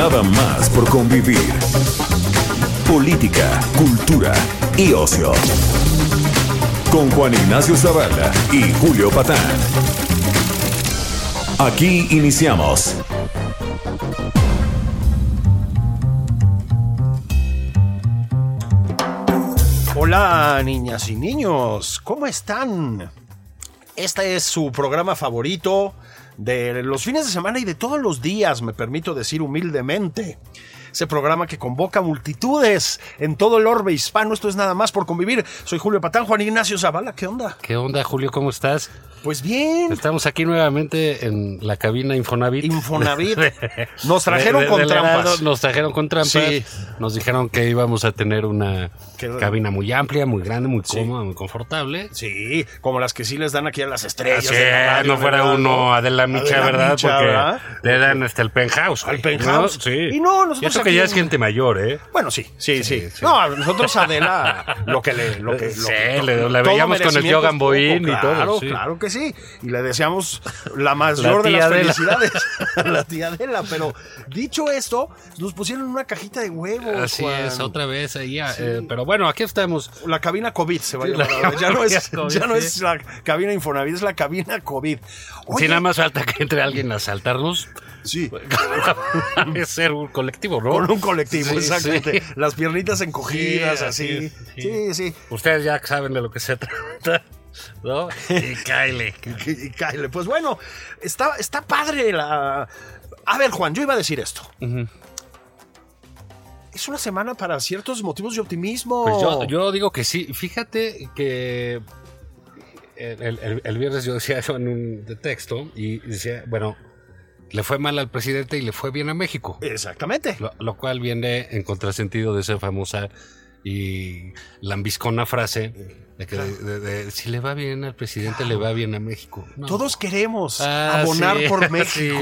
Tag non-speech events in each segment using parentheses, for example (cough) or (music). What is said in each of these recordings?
Nada más por convivir. Política, cultura y ocio. Con Juan Ignacio Zavala y Julio Patán. Aquí iniciamos. Hola niñas y niños, ¿cómo están? Este es su programa favorito de los fines de semana y de todos los días, me permito decir humildemente. Ese programa que convoca multitudes en todo el orbe hispano. Esto es nada más por convivir. Soy Julio Patán, Juan Ignacio Zavala. ¿Qué onda? ¿Qué onda, Julio? ¿Cómo estás? Pues bien. Estamos aquí nuevamente en la cabina Infonavit. Infonavit. (laughs) Nos trajeron De- de- con trampas. Nos trajeron con trampas. Sí. Nos dijeron que íbamos a tener una Qué- cabina muy amplia, muy grande, muy cómoda, muy confortable. Sí, como las que sí les dan aquí a las estrellas. Así de la es, radio, no fuera ¿verdad? uno Adela Micha, Adela ¿verdad? Micha, Porque ¿verdad? le dan hasta el penthouse. Al penthouse. ¿no? Sí. Y no, nosotros Y eso que aquí ya es gente mayor, ¿eh? Bueno, sí, sí, sí. sí. No, a nosotros Adela, lo que le. Lo que, lo Sí, que- le- la veíamos con el poco, Boín y todo, Claro, sí. claro que sí. Y le deseamos la mayor de tía las Adela. felicidades a (laughs) la tía Adela. Pero dicho esto, nos pusieron una cajita de huevos. Así Juan. es, otra vez ahí. eh, pero bueno, aquí estamos. La cabina COVID se va a llamar. Ya no es, cabina COVID, ya no sí. es la cabina Infonavit, es la cabina COVID. Oye, Si nada más falta que entre alguien a asaltarnos. Sí. (laughs) es ser un colectivo, ¿no? Con un colectivo, Sí, exactamente. sí. Las piernitas encogidas, Sí, así. Sí, sí. Ustedes ya saben de lo que se (laughs) trata, ¿no? Y cáele. Y, (laughs) y cáele. Pues bueno, está, está padre la. A ver, Juan, yo iba a decir esto. Es una semana para ciertos motivos de optimismo. Pues yo, yo digo que sí. Fíjate que el, el- el- el viernes yo decía eso en un texto y decía, bueno, le fue mal al presidente y le fue bien a México. Exactamente. Lo, lo cual viene en contrasentido de esa famosa y lambiscona frase de que de- si le va bien al presidente, le va bien a México. No. Todos queremos Ah, abonar sí, por (laughs) México.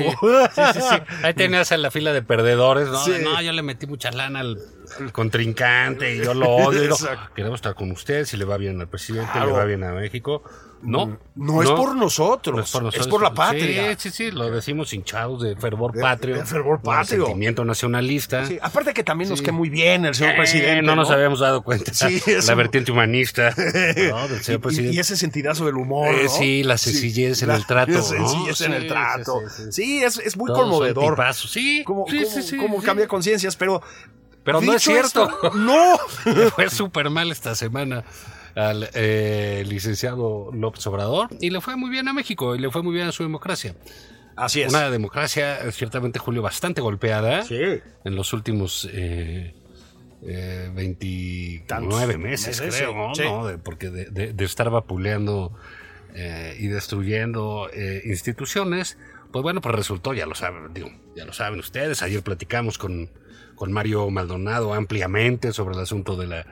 Sí, sí, sí. Ahí tenías en la fila de perdedores, ¿no? No, yo le metí mucha lana al, al contrincante y yo lo odio. (laughs) Queremos estar con usted, si le va bien al presidente, Claro. le va bien a México. No, No, es por nosotros, no es por nosotros. es por la patria. Sí, sí, sí, lo decimos hinchados de fervor De- patrio. de fervor de patrio. Sentimiento nacionalista. Sí, aparte que también nos cae muy bien el señor Eh, presidente. no nos ¿no? habíamos dado cuenta. Sí, (laughs) la vertiente humanista (laughs) ¿no? del Y- señor y, presidente. y ese sentidazo del humor. Eh, ¿no? sí, la sencillez en la- el trato, La ¿no? sencillez en Sí, el trato. sí, sí. Sí, es, es muy Todos conmovedor. tipazos. Sí, cómo sí. cambia conciencias, pero. Pero no es cierto. esto, no. (laughs) Fue súper mal esta semana al eh, licenciado López Obrador y le fue muy bien a México y le fue muy bien a su democracia. Así es. Una democracia, eh, ciertamente, Julio, bastante golpeada Sí. en los últimos eh, eh, 29 Tantos meses, meses, creo, ¿no? sí. ¿no? De- porque de, de- de estar vapuleando eh, y destruyendo eh, instituciones, pues bueno, pues resultó, ya lo saben, digo, ya lo saben ustedes, ayer platicamos con, con Mario Maldonado ampliamente sobre el asunto de la,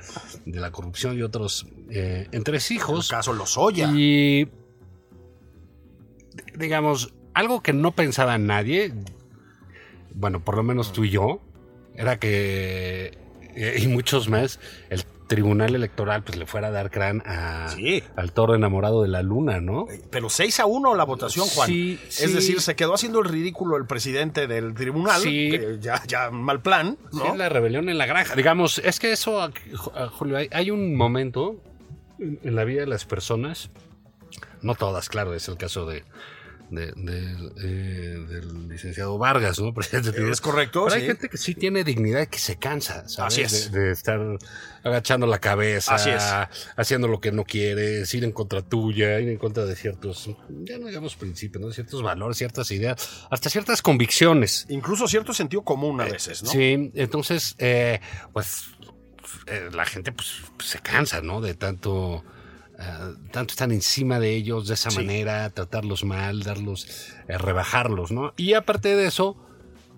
de la corrupción y otros eh, El entresijos. caso Lozoya. Y digamos, algo que no pensaba nadie, bueno, por lo menos tú y yo, era que, eh, y muchos más, el tribunal electoral pues le fuera a dar crán a, Sí. al toro enamorado de la luna, ¿no? Pero 6 a 1 la votación, Juan. Sí, Es sí. decir, se quedó haciendo el ridículo el presidente del tribunal. Sí. que ya, ya mal plan, ¿no? la rebelión en la granja. Digamos, es que eso, Julio, hay, hay un momento en, en la vida de las personas, no todas, claro, es el caso de, de- de- eh, del licenciado Vargas, ¿no? (laughs) Presidente Es correcto, Pero hay sí. gente que sí tiene dignidad y que se cansa, ¿sabes? Así es. De, de estar agachando la cabeza, Así es. haciendo lo que no quieres, ir en contra tuya, ir en contra de ciertos, ya no digamos principios, ¿no? Ciertos valores, ciertas ideas, hasta ciertas convicciones. Incluso cierto sentido común a veces, ¿no? Sí, entonces, eh, pues eh, la gente pues se cansa, ¿no? De tanto ah, tanto están encima de ellos de esa manera, tratarlos mal, darlos, eh, rebajarlos, ¿no? Y aparte de eso,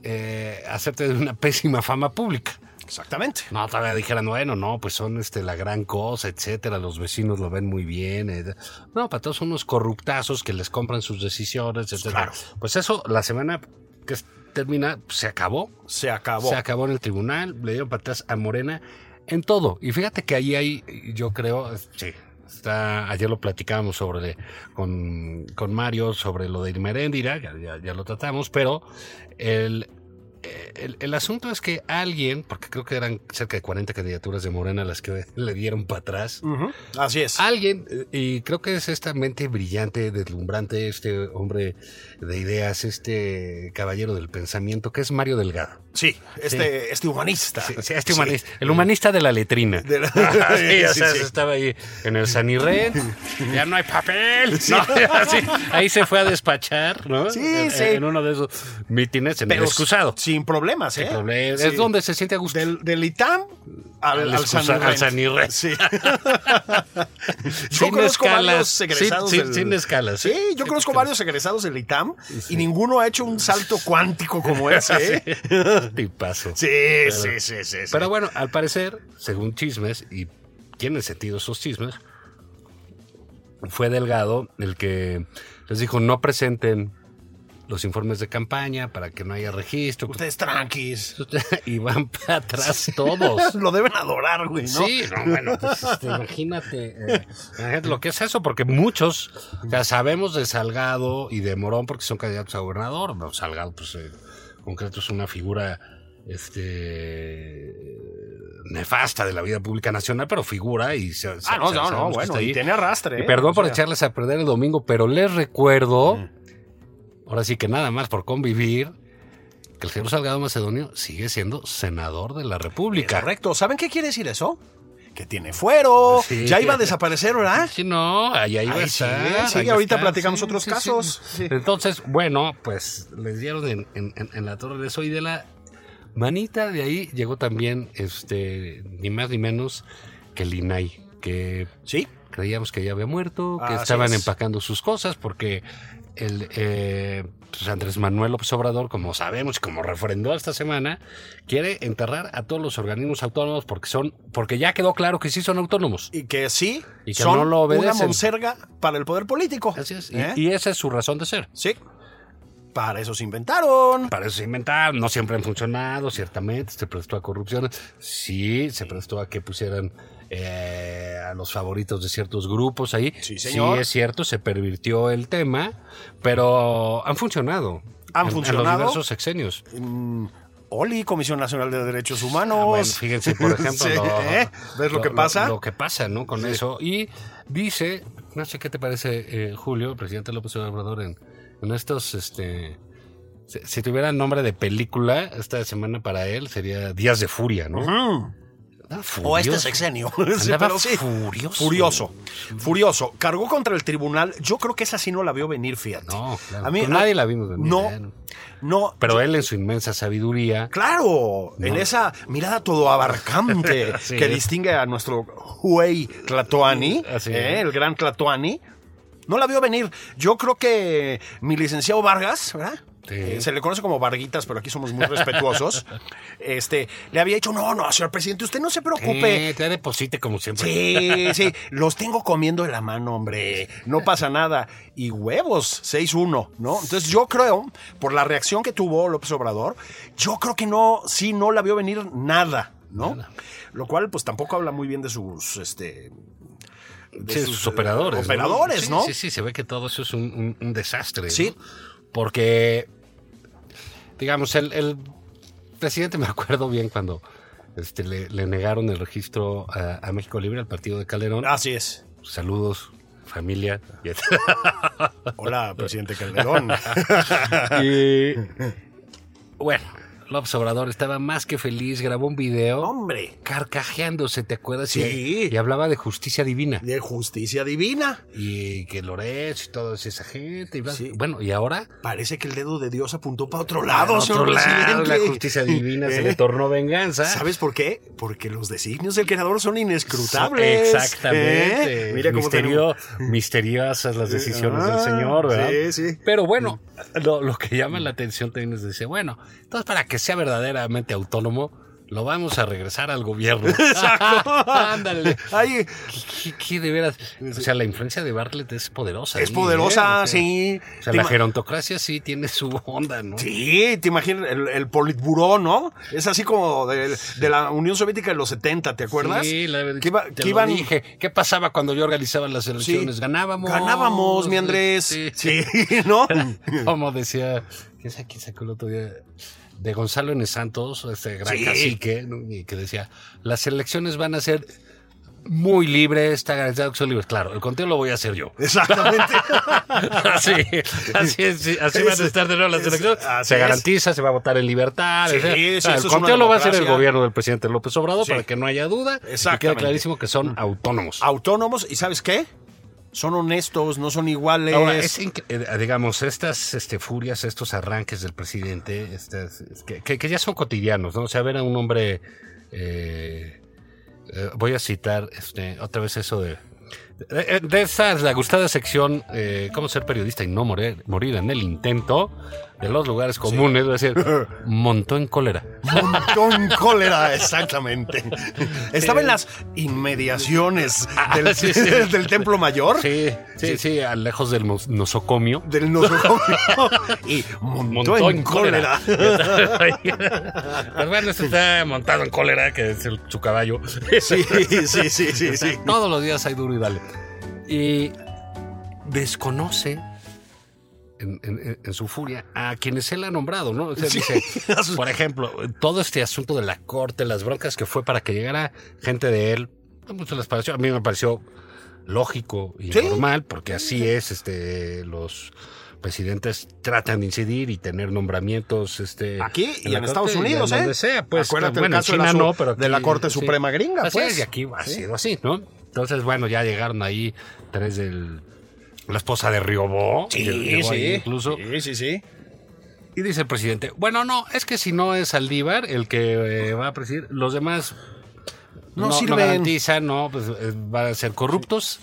eh, hacerte de una (laughs) pésima fama pública. Exactamente. No, todavía dijeran, bueno, no, pues son este la gran cosa, etcétera, los vecinos lo ven muy bien. eh. No, para todos son unos corruptazos que les compran sus decisiones, etcétera. Claro. Pues eso, la semana que termina, se acabó. Se acabó. Se acabó en el tribunal, le dieron para atrás a Morena en todo. Y fíjate que ahí hay, yo creo, sí, está, ayer lo platicábamos sobre, con, con Mario sobre lo de Irmeréndira, ya, ya, ya lo tratamos, pero el, el, el asunto es que alguien, porque creo que eran cerca de 40 candidaturas de Morena las que (laughs) le dieron para atrás, Así es. Alguien, eh, y creo que es esta mente brillante, deslumbrante, este hombre de ideas, este caballero del pensamiento, que es Mario Delgado. Sí, este, este humanista. Sí, sí, este humanista, el humanista de la letrina. De la- (laughs) (laughs) o sea, estaba ahí en el Sanirren, ya no hay papel. No, así, ahí se fue a despachar, ¿no? Sí, en, sí. en uno de esos mítines, en el excusado. Sin problemas, ¿eh? Sin problema. Sí. Es donde se siente a gusto. Del, del ITAM al, Al al San al Sanirren. Sí. (laughs) yo Sin conozco escalas. varios egresados Sin- del- sin escalas, Sí, ¿eh? yo conozco varios egresados del ITAM y ninguno ha hecho un salto cuántico como (laughs) ese. ¿eh? Tipazo. Sí, sí, sí, sí, sí. Pero bueno, al parecer, según chismes, y tienen sentido esos chismes, fue Delgado el que les dijo no presenten los informes de campaña para que no haya registro. Ustedes tranquis. (laughs) y van para atrás todos. (laughs) Lo deben adorar, güey, ¿no? Sí, no, bueno, pues, este, imagínate, eh, imagínate lo que es eso, porque muchos, o sea, sabemos de Salgado y de Morón porque son candidatos a gobernador. No, Salgado, pues, eh, en concreto es una figura, este, nefasta de la vida pública nacional, pero figura y se, se- Ah, no, se- no, no, bueno, y tiene arrastre. ¿eh? perdón O por echarles a perder el domingo, pero les recuerdo, ahora sí que nada más por convivir, que el señor Salgado Macedonio sigue siendo senador de la República. Correcto. ¿Saben qué quiere decir eso? Que tiene fuero. Sí. Ya iba a desaparecer, ¿verdad? Sí, no, ahí, ahí va a sí, estar. sí, ahorita está, platicamos otros casos. Entonces, bueno, pues les dieron en, en- en- en la torre de eso y de la manita de ahí llegó también, este, ni más ni menos que el INAI, que Sí. creíamos que ya había muerto, que estaban es. empacando sus cosas porque el eh, pues Andrés Manuel López Obrador, como sabemos y como refrendó esta semana, quiere enterrar a todos los organismos autónomos porque son, porque ya quedó claro que sí son autónomos. Y que sí, Y que son no lo una obedecen. monserga para el poder político. Así es. Y, ¿Eh? y esa es su razón de ser. Sí. Para eso se inventaron. Para eso se inventaron, no siempre han funcionado, ciertamente, se prestó a corrupción, sí, se prestó a que pusieran eh, a los favoritos de ciertos grupos ahí. Sí, señor. Sí, es cierto, se pervirtió el tema, pero han funcionado. Han en- En funcionado. los diversos sexenios. Mm, Oli, Comisión Nacional de Derechos Humanos. Ah, bueno, fíjense, por (laughs) ejemplo, Sí, lo, ¿eh? ¿Ves lo, que pasa? Lo, que pasa, ¿no? Con eso. Y dice, no sé qué te parece, eh, Julio, presidente López Obrador, en, en estos, este, si, si tuviera nombre de película, esta semana para él sería Días de Furia, ¿no? O este sexenio. (laughs) Andaba sí. furioso. Furioso. Furioso. Cargó contra el tribunal. Yo creo que esa sí no la vio venir, fíjate. No, claro. A mí, Pues nadie la vimos venir, No. ¿eh? No. Pero él en su inmensa sabiduría, Claro, en esa mirada todo abarcante (laughs) que distingue a nuestro Huey Tlatoani, ¿eh? el gran Tlatoani, no la vio venir. Yo creo que mi licenciado Vargas, ¿verdad? Sí. Eh, se le conoce como Varguitas, pero aquí somos muy respetuosos. (laughs) este, le había dicho, no, no, señor presidente, usted no se preocupe. eh, te deposite como siempre. Sí, sí, los tengo comiendo de la mano, hombre. No pasa nada. Y huevos, 6-1, ¿no? Entonces yo creo, por la reacción que tuvo López Obrador, yo creo que no, sí, no la vio venir nada, ¿no? Nada. Lo cual, pues tampoco habla muy bien de sus, este... de Sí, sus, operadores. Operadores, ¿no? Sí, sí, se ve que todo eso es un, un- un desastre. Sí. ¿no? Porque, digamos, el, el presidente, me (laughs) acuerdo bien cuando este, le, le negaron el registro a, a México Libre, al partido de Calderón. Así es. Saludos, familia. Hola, presidente Calderón. (laughs) y bueno, López Obrador estaba más que feliz, grabó un video Hombre, carcajeándose, ¿te acuerdas? Sí. Y, y hablaba de justicia divina. de justicia divina. Y que Lorenzo y toda esa gente. y Sí. Bueno, y ahora Parece que el dedo de Dios apuntó para otro lado, otro lado, la justicia divina se (laughs) ¿Eh? le tornó venganza. ¿Sabes por qué? Porque los designios del creador son inescrutables. Exactamente. ¿Eh? Mira cómo Misterio- tenemos- misteriosas las decisiones Ah, del Señor, ¿verdad? sí, sí. Pero bueno, (laughs) lo, lo que llama la atención también es decir, bueno, entonces para que sea verdaderamente autónomo, lo vamos a regresar al gobierno. (laughs) Exacto. (laughs) Ándale. Ay, ¿Qué, qué de veras? O sea, la influencia de Bartlett es poderosa. es ahí, poderosa, ¿eh? O sea, sí. O sea, la gerontocracia sí tiene su onda, ¿no? Sí, te imaginas el, el politburó, ¿no? Es así como de, de la Unión Soviética de los 70, ¿te acuerdas? Sí, la verdad. Iba- te que iban- dije. ¿Qué pasaba cuando yo organizaba las Sí. elecciones? Ganábamos. Ganábamos, mi Andrés. Sí. Sí, ¿no? (laughs) Como decía, ¿quién sabe quién sacó el otro día? De Gonzalo N. Santos, este gran Sí. cacique, ¿no? y que decía, las elecciones van a ser muy libres, está garantizado que son libres. Claro, el conteo lo voy a hacer yo. Exactamente. (laughs) así, así, es, sí, así van a estar de nuevo las Es- elecciones. así Se es. garantiza, se va a votar en libertad. Sí, o sea, sí, el conteo lo va a hacer el gobierno del presidente López Obrador Sí. para que no haya duda. Y Exactamente. clarísimo que son autónomos. Autónomos, ¿y sabes qué? Son honestos, no son iguales. Eh, digamos, estas este, furias, estos arranques del presidente, estas, es que, ya son cotidianos, ¿no? O sea, ver a un hombre, eh, eh, voy a citar este, otra vez eso de... De, de esa la gustada sección, cómo ser periodista y no morir, morir en el intento, de los lugares comunes, es decir, (laughs) montó en cólera. Montón cólera, exactamente. (laughs) Estaba en las inmediaciones del, Ah, (laughs) sí, sí. del Templo Mayor. Sí, sí, sí, lejos del nos- nosocomio. Del nosocomio. y montó, en cólera. pues bueno, este está montado en cólera, que es el- su caballo. Sí, sí, sí, sí, sí. Todos los días hay duro y dale. Y desconoce en, en- en su furia a quienes él ha nombrado, ¿no? O sea, (laughs) dice, (laughs) por ejemplo, todo este asunto de la corte, las broncas que fue para que llegara gente de él, a muchos les pareció, a mí me pareció lógico y Sí. normal, porque así es, este, los presidentes tratan de incidir y tener nombramientos este Aquí y en Estados Unidos, ¿eh? sea, pues Acuérdate el bueno, en caso de la China no, pero de la Corte Suprema gringa, Así pues. es, y aquí ha sido así, ¿no? Entonces, bueno, ya llegaron ahí tres del la esposa de Riobó, Sí, sí. incluso Sí, sí, sí. y dice el presidente, bueno, no, es que si no es Saldívar el que eh, va a presidir, los demás No no, sirven. garantizan, no, pues eh, van a ser corruptos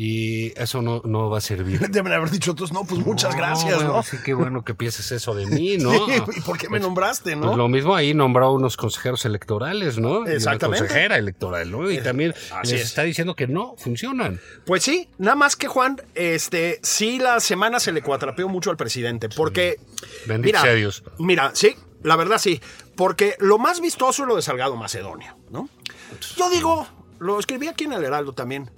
y eso no, no va a servir. (laughs) Deben haber dicho otros, no, pues muchas gracias, bueno, ¿no? Sí, qué bueno que pienses eso de mí, ¿no? (laughs) Sí, ¿Y por qué me nombraste, no? Pues lo mismo ahí nombró unos consejeros electorales, ¿no? Y Exactamente. Una consejera electoral, ¿no? Y también así les es. está diciendo que no funcionan. Pues sí, nada más que Juan, este, sí la semana se le cuatrapeó mucho al presidente, porque Bendito sea Dios. Mira, sí, la verdad sí, porque lo más vistoso es lo de Salgado Macedonio, ¿no? Yo digo, lo escribí aquí en el Heraldo también.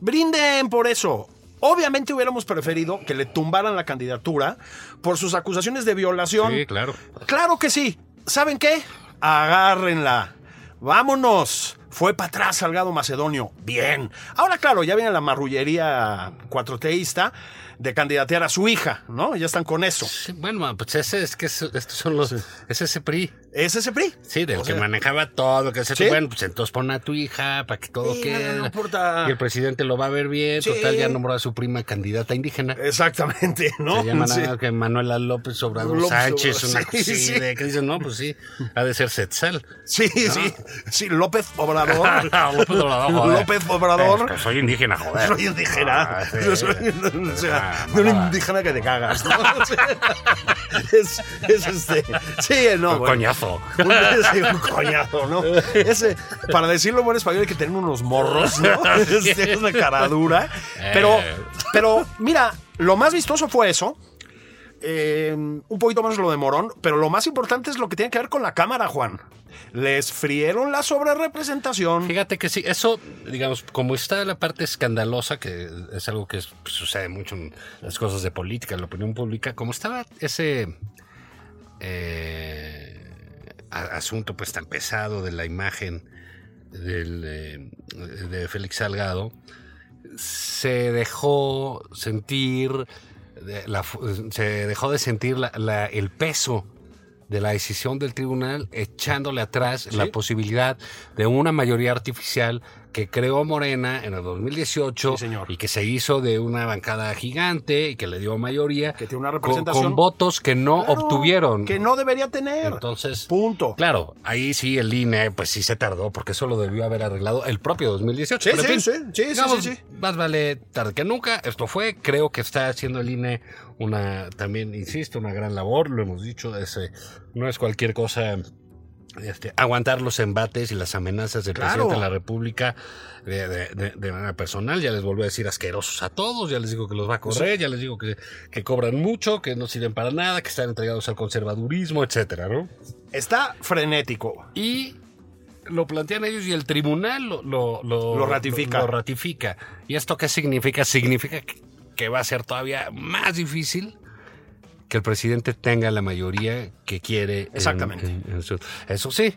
Brinden por eso. Obviamente hubiéramos preferido que le tumbaran la candidatura por sus acusaciones de violación. Sí, claro. Claro que sí. ¿Saben qué? Agárrenla. Vámonos. Fue para atrás Salgado Macedonio. Bien. Ahora, claro, ya viene la marrullería cuatroteísta de candidatear a su hija, ¿no? Ya están con eso. Sí, bueno, pues ese es que es- estos son los. Es ese PRI. ¿Es ese PRI? Sí, del O que sea, manejaba todo, que se ¿Sí? bueno, pues entonces pon a tu hija para que todo Sí, quede. no importa. Y el presidente lo va a ver bien. Total, ya nombró a su prima candidata indígena. Exactamente, ¿no? Se llama nada que Manuela López Obrador López Sánchez, Obrador, (laughs) una sí, de que dicen, no, pues sí, ha de ser Setzal. Sí, sí, sí, López Obrador. (laughs) López Obrador, joder. López Obrador. Soy indígena, joder. Soy indígena. Ah, (laughs) o sea, de una mamada. indígena que te cagas. ¿no? (laughs) Es, es este. Sí, no. Un bueno. coñazo. Un, sí, un coñazo, ¿no? Ese, para decirlo en buen español hay que tener unos morros, ¿no? (laughs) Este, Es una cara dura. Pero, Eh. pero, mira, lo más vistoso fue eso. Eh, un poquito menos lo de Morón, pero lo más importante es lo que tiene que ver con la cámara, Juan. Les frieron la sobrerepresentación. Fíjate que sí, eso, digamos, como está la parte escandalosa, que es algo que es- pues, sucede mucho en las cosas de política, en la opinión pública, como estaba ese eh, asunto pues tan pesado de la imagen eh, de Félix Salgado, se dejó sentir, la se dejó de sentir la- la- el peso de la decisión del tribunal, echándole atrás la posibilidad de una mayoría artificial que creó Morena en el 2018 Sí, señor. y que se hizo de una bancada gigante y que le dio mayoría Que tiene una con- representación. con, votos que no Claro, obtuvieron. Que no debería tener. Entonces, Punto. Claro, ahí sí el INE, pues sí se tardó, porque eso lo debió haber arreglado el propio 2018. Sí, sí, fin, sí, sí, sí, digamos, sí, sí. Más vale tarde que nunca. Esto fue, creo que está haciendo el INE una, también, insisto, una gran labor, lo hemos dicho, ese, no es cualquier cosa. Este, aguantar los embates y las amenazas del Claro. presidente de la República de, de- de- de manera personal. Ya les volvió a decir asquerosos a todos, ya les digo que los va a correr, ya les digo que, que cobran mucho, que no sirven para nada, que están entregados al conservadurismo, etcétera, ¿no? Está frenético. y lo plantean ellos y el tribunal lo, lo, lo- Lo ratifica. Lo ratifica. ¿Y esto qué significa? Significa que, que va a ser todavía más difícil que el presidente tenga la mayoría que quiere. en- Exactamente. en- en su- eso sí,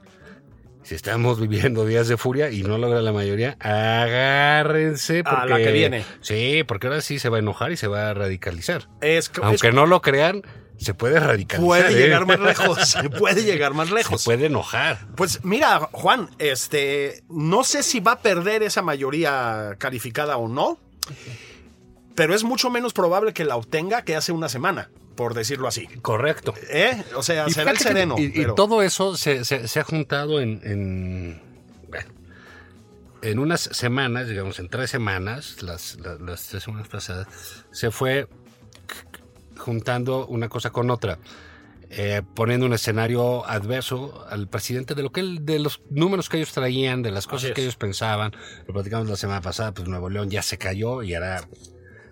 si estamos viviendo días de furia y no logra la mayoría, agárrense. A Porque, la que viene. Sí, porque ahora sí se va a enojar y se va a radicalizar. Es, es- Aunque no lo crean, se puede radicalizar. puede ¿eh? llegar más lejos. (laughs) Se puede llegar más Se lejos. puede enojar. Pues mira, Juan, este, no sé si va a perder esa mayoría calificada o no, pero es mucho menos probable que la obtenga que hace una semana, por decirlo así. Correcto. ¿Eh? O sea, Y será el que- sereno. Y, todo eso se, se- se ha juntado en, en, bueno, en unas semanas, digamos, en tres semanas, las, las- las tres semanas pasadas, se fue juntando una cosa con otra. eh, poniendo un escenario adverso al presidente de lo que él- de los números que ellos traían, de las cosas es. que ellos pensaban. Lo platicamos la semana pasada, pues Nuevo León ya se cayó y era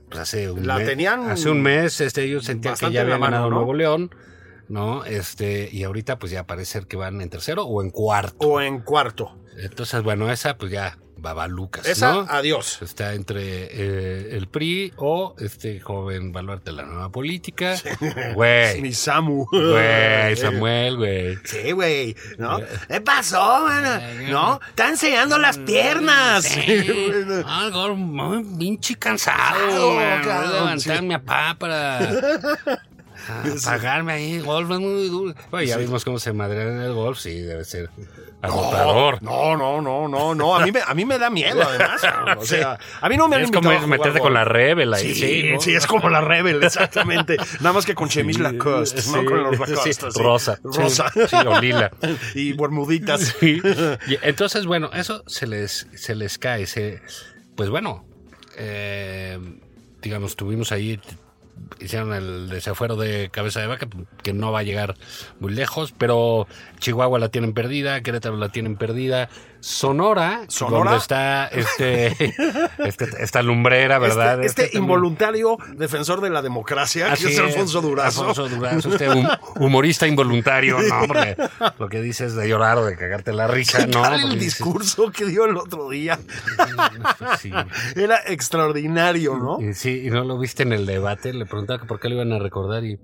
pues hace un La mes. tenían hace un mes, este, ellos sentían que ya habían ganado ¿no? Nuevo León, ¿no? Este, y ahorita pues ya parece ser que van en tercero o en cuarto. O en cuarto. Entonces, bueno, esa pues ya babalucas, Esa, ¿no? adiós. Está entre eh, el PRI o este joven baluarte de la nueva política. (laughs) Güey. Mi Samu. Güey, Samuel, güey. Sí, güey, ¿no? ¿Qué pasó, mano? ¿No? Está enseñando las piernas. (laughs) Ah, el gol muy pinche cansado. Voy a cabrón, levantarme a papá para (laughs) ah, (laughs) pagarme ahí. Golf es muy duro. Bueno, ya vimos cómo se madrean en el golf. Sí, debe ser agotador. No, no, no, no, no. A mí me, a mí me da miedo, además. (laughs) O sea, a mí no me han es como meterte con la Rebel ahí. Sí, ¿no? sí, es como la Rebel, exactamente. Nada más que con chemis Lacoste, Sí, no con los Lacoste. rosa. Rosa. Sí, o lila. (laughs) y bermuditas. Entonces, bueno, eso se les, se les cae. Se, pues bueno, eh, digamos, tuvimos ahí, hicieron el desafuero de cabeza de vaca, que no va a llegar muy lejos, pero Chihuahua la tienen perdida, Querétaro la tienen perdida, Sonora, Sonora. donde está este, (laughs) este- esta lumbrera, ¿verdad? Este, este involuntario defensor de la democracia, Así que es Alfonso Durazo. Alfonso Durazo, este hum- humorista involuntario, no, porque lo que dices de llorar o de cagarte la risa, no. El dices- discurso que dio el otro día. (laughs) Sí. Era extraordinario, ¿no? Sí, y no lo viste en el debate, le preguntaba por qué lo iban a recordar y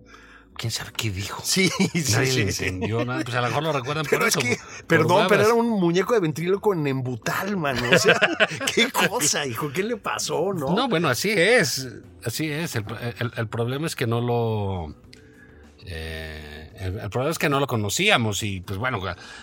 quién sabe qué dijo. Sí, (laughs) sí, Nadie sí. le entendió nada, pues a lo mejor lo recuerdan Pero por es eso. que, por perdón, pero era un muñeco de ventríloco en embutal, mano. O sea, (laughs) qué cosa, hijo, ¿qué le pasó, no? No, bueno, así es, así es. El, el- el problema es que no lo... eh, el, el problema es que no lo conocíamos y pues bueno,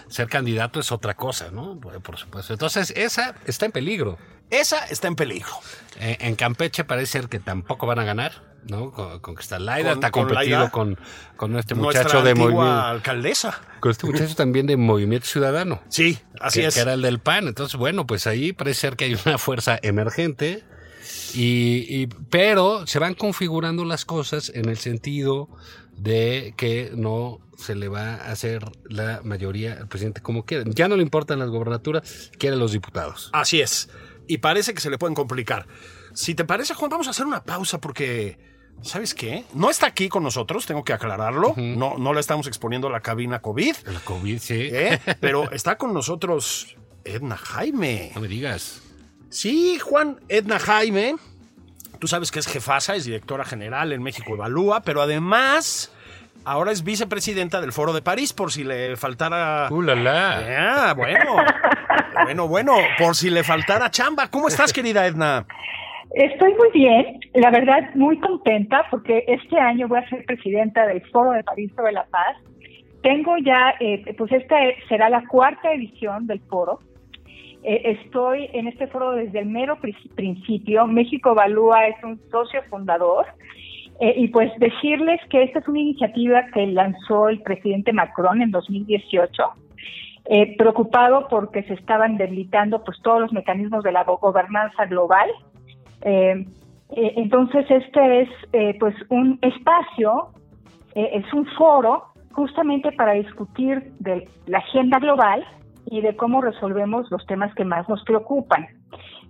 ser candidato es otra cosa, ¿no? Por, por supuesto. Entonces, esa está en peligro. Esa está en peligro. Eh, en Campeche parece ser que tampoco van a ganar, ¿no? Con, con que está Laida, está competido con, con este muchacho de movimiento. alcaldesa. Con este muchacho también de Movimiento Ciudadano. Sí, así que, es. que era el del PAN. Entonces, bueno, pues ahí parece ser que hay una fuerza emergente. Y, y- pero se van configurando las cosas en el sentido de que no se le va a hacer la mayoría al presidente como quiera. Ya no le importan las gobernaturas, quiere los diputados. Así es. Y parece que se le pueden complicar. Si te parece, Juan, vamos a hacer una pausa porque, ¿sabes qué? No está aquí con nosotros, tengo que aclararlo. no, no le estamos exponiendo la cabina COVID, El COVID, sí. ¿eh? (laughs) pero está con nosotros Edna Jaime. No me digas. Sí, Juan, Edna Jaime. Tú sabes que es jefasa, es directora general en México Evalúa, pero además ahora es vicepresidenta del Foro de París, por si le faltara. ¡Uh, la, la! Ah, bueno. (laughs) Bueno, bueno, por si le faltara chamba. ¿Cómo estás, querida Edna? Estoy muy bien, la verdad muy contenta porque este año voy a ser presidenta del Foro de París sobre la Paz tengo ya, eh, pues esta será la cuarta edición del foro. Eh, estoy en este foro desde el mero principio. México Evalúa es un socio fundador. Eh, y pues decirles que esta es una iniciativa que lanzó el presidente Macron en 2018, eh, preocupado porque se estaban debilitando pues todos los mecanismos de la gobernanza global. Eh, entonces este es pues un espacio, es un foro justamente para discutir de la agenda global y de cómo resolvemos los temas que más nos preocupan.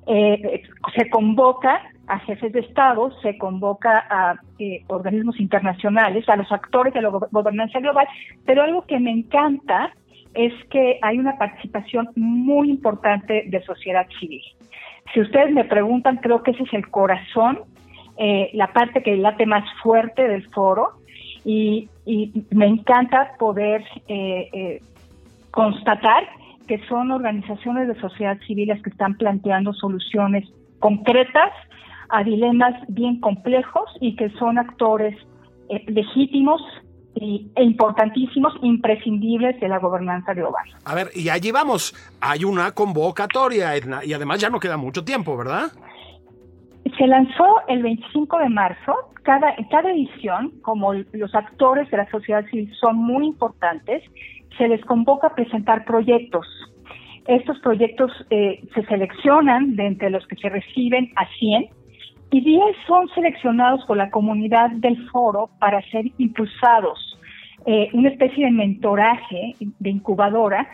se convoca a jefes de Estado, se convoca a eh, organismos internacionales, a los actores de la gobernanza global, pero algo que me encanta es que hay una participación muy importante de sociedad civil. Si ustedes me preguntan, creo que ese es el corazón, eh, la parte que late más fuerte del foro, y, me encanta poder eh, constatar que son organizaciones de sociedad civil que están planteando soluciones concretas a dilemas bien complejos y que son actores eh, legítimos y, e importantísimos, imprescindibles de la gobernanza global. A ver, y allí vamos, hay una convocatoria, Edna, y además ya no queda mucho tiempo, ¿verdad? Se lanzó el 25 de marzo. Cada, cada edición, como los actores de la sociedad civil son muy importantes, se les convoca a presentar proyectos. Estos proyectos eh, se seleccionan de entre los que se reciben a 100 y 10 son seleccionados por la comunidad del foro para ser impulsados. Eh, una especie de mentoraje, de incubadora,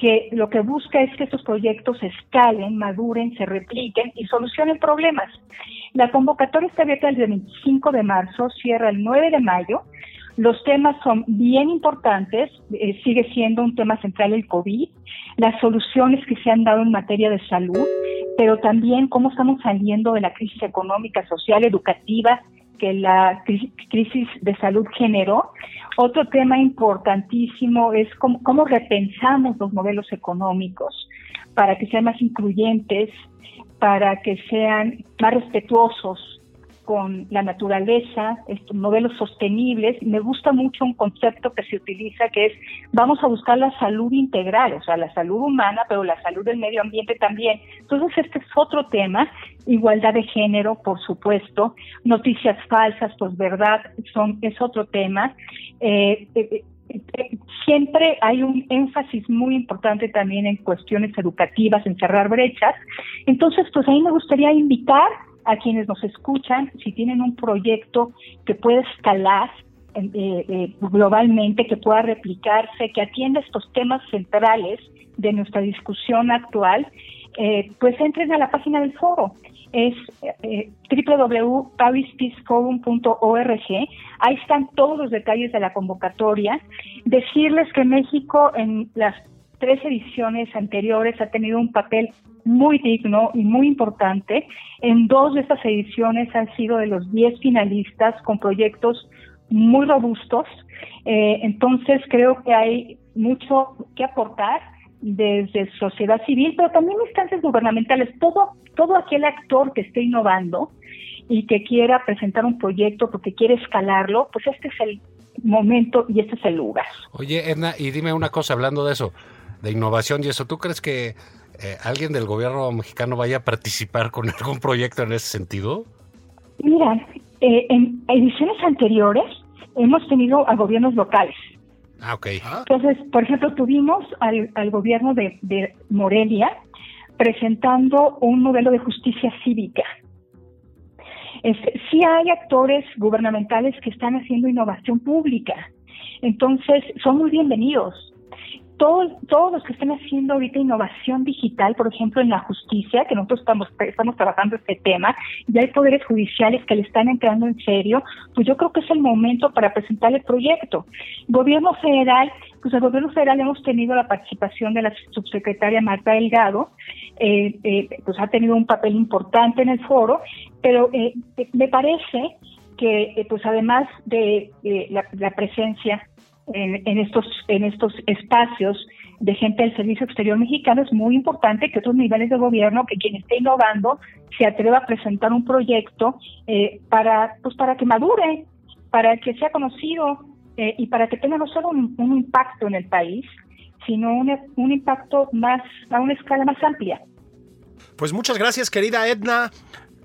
que lo que busca es que estos proyectos escalen, maduren, se repliquen y solucionen problemas. La convocatoria está abierta el 25 de marzo, cierra el 9 de mayo. Los temas son bien importantes, eh, sigue siendo un tema central el COVID, las soluciones que se han dado en materia de salud, pero también cómo estamos saliendo de la crisis económica, social, educativa que la crisis de salud generó. Otro tema importantísimo es cómo, repensamos los modelos económicos para que sean más incluyentes, para que sean más respetuosos con la naturaleza, modelos sostenibles. Me gusta mucho un concepto que se utiliza que es vamos a buscar la salud integral, o sea, la salud humana, pero la salud del medio ambiente también. Entonces, este es otro tema. Igualdad de género, por supuesto. Noticias falsas, pues verdad, son, es otro tema. Eh, eh, eh, siempre hay un énfasis muy importante también en cuestiones educativas, en cerrar brechas. Entonces, pues ahí me gustaría invitar a quienes nos escuchan, si tienen un proyecto que pueda escalar eh, eh, globalmente, que pueda replicarse, que atienda estos temas centrales de nuestra discusión actual, eh, pues entren a la página del foro. Es eh, www.parispeaceforum.org. Ahí están todos los detalles de la convocatoria. Decirles que México en las tres ediciones anteriores ha tenido un papel muy digno y muy importante. En dos de estas ediciones han sido de los diez finalistas con proyectos muy robustos. Eh, entonces creo que hay mucho que aportar desde sociedad civil, pero también instancias gubernamentales, todo, todo aquel actor que esté innovando y que quiera presentar un proyecto porque quiere escalarlo, pues este es el momento y este es el lugar. Oye, Edna, y dime una cosa hablando de eso de innovación y eso. ¿Tú crees que eh, alguien del gobierno mexicano vaya a participar con (laughs) algún proyecto en ese sentido? Mira, eh, en ediciones anteriores hemos tenido a gobiernos locales. Ah, ok. Entonces, por ejemplo, tuvimos al, al gobierno de, de Morelia presentando un modelo de justicia cívica. sí hay actores gubernamentales que están haciendo innovación pública. Entonces, son muy bienvenidos todos, todos los que estén haciendo ahorita innovación digital, por ejemplo, en la justicia, que nosotros estamos, trabajando este tema, y hay poderes judiciales que le están entrando en serio, pues yo creo que es el momento para presentar el proyecto. Gobierno federal, pues el gobierno federal hemos tenido la participación de la subsecretaria Marta Delgado, eh, eh, pues ha tenido un papel importante en el foro, pero eh, me parece que pues además de la, la presencia en, estos, en estos espacios de gente del Servicio Exterior Mexicano, es muy importante que otros niveles de gobierno, que quien esté innovando, se atreva a presentar un proyecto eh, para, pues para que madure, para que sea conocido, eh, y para que tenga no solo un, un impacto en el país, sino un, un impacto más a una escala más amplia. Pues muchas gracias, querida Edna.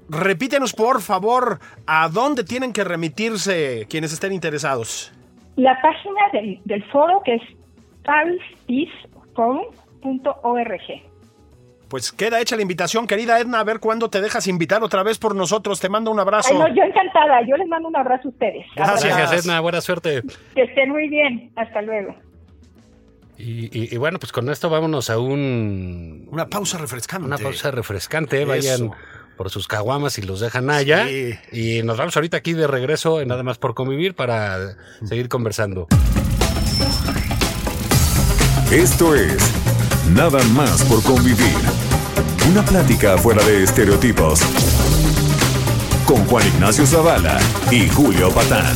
Repítenos, por favor, a dónde tienen que remitirse quienes estén interesados. La página del, del foro que es parispeaceforum.org. Pues queda hecha la invitación, querida Edna, a ver cuándo te dejas invitar otra vez por nosotros. Te mando un abrazo. Ay, no, yo encantada. Yo les mando un abrazo a ustedes. Gracias. Gracias, Edna. Buena suerte. Que estén muy bien. Hasta luego. Y, y- y bueno, pues con esto vámonos a un, Una pausa refrescante. una pausa refrescante. Eso. Vayan por sus caguamas y los dejan allá. Sí. Y nos vamos ahorita aquí de regreso en Nada más por convivir para seguir conversando. Esto es Nada más por convivir. Una plática fuera de estereotipos. Con Juan Ignacio Zavala y Julio Patán.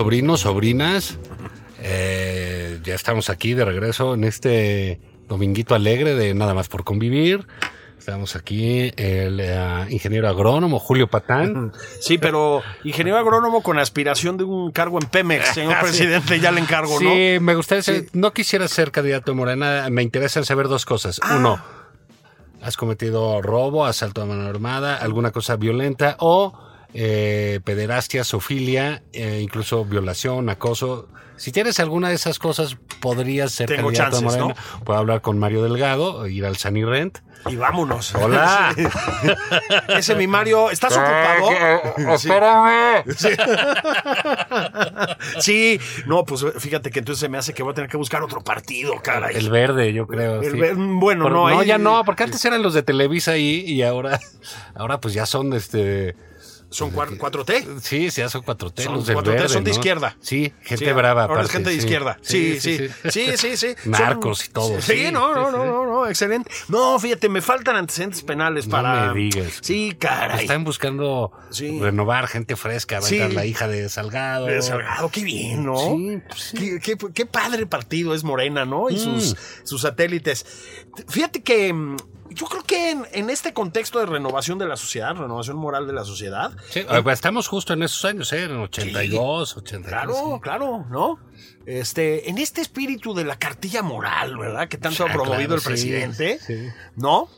Sobrinos, sobrinas? Eh, ya estamos aquí de regreso en este dominguito alegre de Nada más por convivir. Estamos aquí el eh, ingeniero agrónomo Julio Patán. Sí, pero ingeniero agrónomo con aspiración de un cargo en Pemex, (laughs) señor presidente, ya le encargo, ¿no? Sí, me gustaría ser, no quisiera ser candidato de Morena, me interesan saber dos cosas. Ah. Uno, has cometido robo, asalto a mano armada, alguna cosa violenta o eh, pederastia, sofilia, eh, incluso violación, acoso. Si tienes alguna de esas cosas, podrías ser Tengo candidato chances, a Morena. Puedo hablar con Mario Delgado, ir al Sunny Rent. Y vámonos. Hola. (laughs) Ese mi Mario, ¿estás ocupado? Espérame. (laughs) Sí, no, pues fíjate que entonces se me hace que voy a tener que buscar otro partido, caray. El verde, yo creo. El sí. ver- bueno, no, ahí- ya no, porque antes eran los de Televisa ahí y ahora, ahora pues ya son este. Son cuar- 4T. Sí, sí, son cuatro T. Son los 4T, verde, son de ¿no? izquierda. Sí, gente Sí, brava. Ahora es gente de izquierda. Sí, sí. Sí, sí, sí. (laughs) Narcos y todo. Sí, no, no, no, no, no, excelente. No, fíjate, me faltan antecedentes penales No para. me digas. Sí, caray. Están buscando renovar gente fresca. Va a entrar la hija de Salgado. De Salgado, qué bien, ¿no? Sí, pues. Qué, qué- qué padre partido es Morena, ¿no? Y Mm. sus, sus satélites. Fíjate que mm, yo creo que en, en este contexto de renovación de la sociedad, renovación moral de la sociedad, Sí, ah, estamos justo en esos años, ¿eh? En 82, 83. Claro, sí. claro, ¿no? Este, en este espíritu de la cartilla moral, ¿verdad? Que tanto Ah, ha promovido claro, el sí, presidente, sí. ¿no?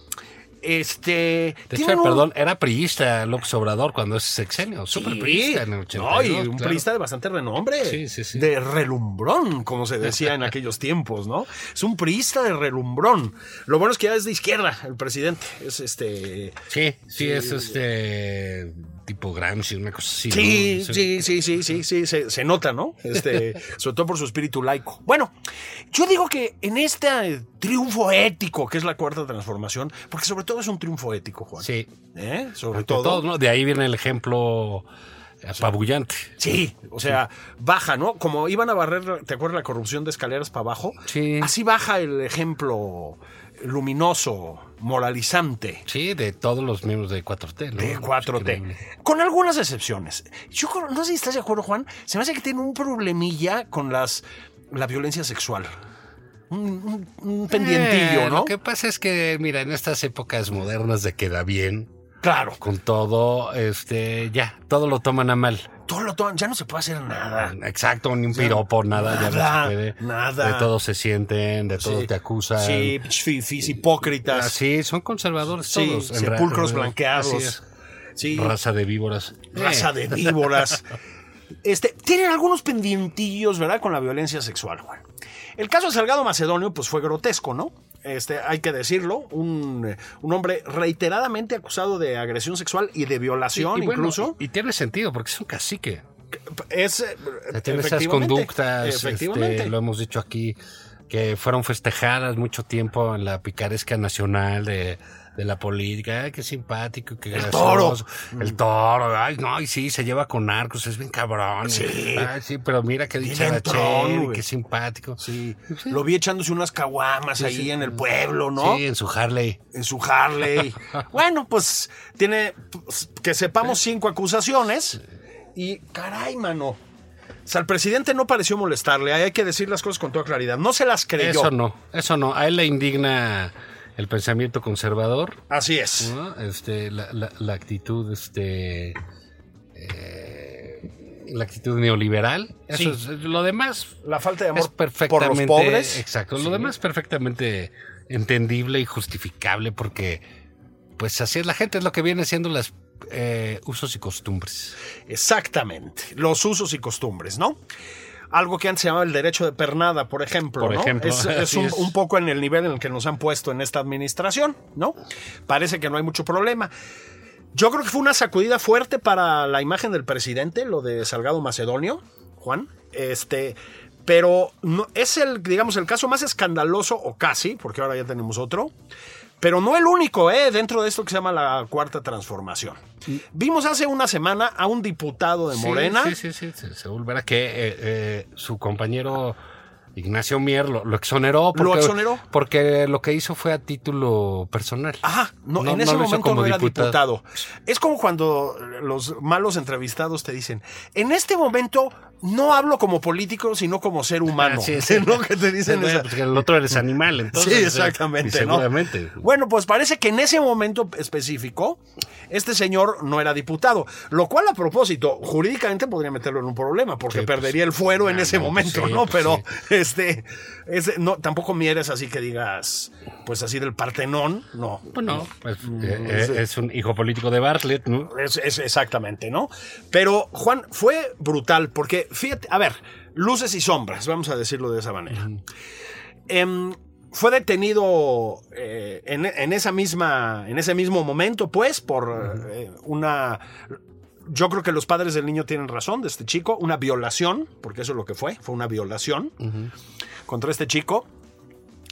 Este. De tiene hecho, un- perdón, era priista López Obrador cuando es sexenio. Súper Sí, priista en el 82. No, y un claro. priista de bastante renombre. Sí, sí, sí. De relumbrón, como se decía en (laughs) aquellos tiempos, ¿no? Es un priista de relumbrón. Lo bueno es que ya es de izquierda el presidente. Es este. Sí, sí, es este tipo Gramsci, una cosa así. Sí, ¿no? sí, sí, sí, sí, sí, se, se nota, ¿no? Este, (laughs) sobre todo por su espíritu laico. Bueno, yo digo que en este triunfo ético, que es la cuarta transformación, porque sobre todo es un triunfo ético, Juan. Sí. ¿Eh? Sobre Ante todo. todo, ¿no? De ahí viene el ejemplo apabullante. Sí, o sea, baja, ¿no? Como iban a barrer, ¿te acuerdas la corrupción de escaleras para abajo? Sí. Así baja el ejemplo luminoso, moralizante Sí, de todos los miembros de 4T. ¿no? de 4T. Increíble. Con algunas excepciones. Yo no sé si estás de acuerdo, Juan. Se me hace que tiene un problemilla con las la violencia sexual. Un, un- un pendientillo, Eh, ¿no? Lo que pasa es que, mira, en estas épocas modernas de queda bien, Claro. con todo, este, ya, todo lo toman a mal. Todo lo toman, ya no se puede hacer nada. Exacto, ni un piropo, nada, ya nada, no se puede. nada. De todo se sienten, de todo Sí. te acusan. Sí, fifis, hipócritas. Así, son conservadores Sí, todos. sepulcros blanqueados. Sí. Raza de víboras. raza de (laughs) víboras. Este, tienen algunos pendientillos, ¿verdad? Con la violencia sexual, Juan. El caso de Salgado Macedonio, pues fue grotesco, ¿no? Este, hay que decirlo, un, un hombre reiteradamente acusado de agresión sexual y de violación, y incluso. Y tiene sentido, porque es un cacique. Es, eh, Tiene esas conductas, Efectivamente. este, lo hemos dicho aquí, que fueron festejadas mucho tiempo en la picaresca nacional de, de la política. Ay, qué simpático, qué El gracioso. toro. El toro. Ay, no, y sí, se lleva con arcos, es bien cabrón. Sí. Ay, sí, pero mira qué Bien dicha entrón, güey. qué simpático. Sí. Lo vi echándose unas caguamas ahí en el pueblo, ¿no? Sí, en su Harley. en su Harley. (laughs) bueno, pues tiene pues, que sepamos cinco acusaciones y caray, mano. O sea, al presidente no pareció molestarle, hay que decir las cosas con toda claridad. No se las creyó. Eso no, eso no. A él le indigna el pensamiento conservador, Así es. ¿no? Este, la, la- la actitud, este, eh, la actitud neoliberal. Eso es, lo demás La falta de amor es por perfectamente, los pobres. exacto. Sí. Lo demás es perfectamente entendible y justificable porque, pues así es la gente, es lo que viene siendo las eh, usos y costumbres. Exactamente. Los usos y costumbres, ¿no? Algo que antes se llamaba el derecho de pernada, por ejemplo. Por ¿no? ejemplo, Es, (laughs) es así un, es. un poco en el nivel en el que nos han puesto en esta administración, ¿no? Parece que no hay mucho problema. Yo creo que fue una sacudida fuerte para la imagen del presidente, lo de Salgado Macedonio, Juan. Este, pero no, es el, digamos, el caso más escandaloso, o casi, porque ahora ya tenemos otro. Pero no el único, ¿eh? Dentro de esto que se llama la cuarta transformación. Vimos hace una semana a un diputado de Sí, Morena. Sí, sí, sí. Se, se volverá que eh, eh, su compañero Ignacio Mier lo, lo exoneró. Porque, exoneró? Porque lo que hizo fue a título personal. Ajá, no, No- en ese lo momento como no era diputado. diputado. Es como cuando los malos entrevistados te dicen, en este momento no hablo como político, sino como ser humano. Ah, sí, (laughs) sí. ¿No? Que te dicen esa- pues el otro eres animal, entonces. sí, exactamente. ¿no? Seguramente. Bueno, pues parece que en ese momento específico, este señor no era diputado. Lo cual, a propósito, jurídicamente podría meterlo en un problema, porque Sí, pues, perdería el fuero en ah, ese no, pues momento, sí, ¿no? pues Pero, sí. (laughs) este, ese- no, tampoco mieres así que digas, pues así del Partenón, no. Bueno, pues Mm, eh, eh, es un hijo político de Bartlett, ¿no? Es, es exactamente, ¿no? Pero, Juan, fue brutal, porque fíjate, a ver, luces y sombras, vamos a decirlo de esa manera. Em, fue detenido eh, en, en esa misma, en ese mismo momento, pues, por eh, una. Yo creo que los padres del niño tienen razón de este chico, una violación, porque eso es lo que fue, fue una violación contra este chico.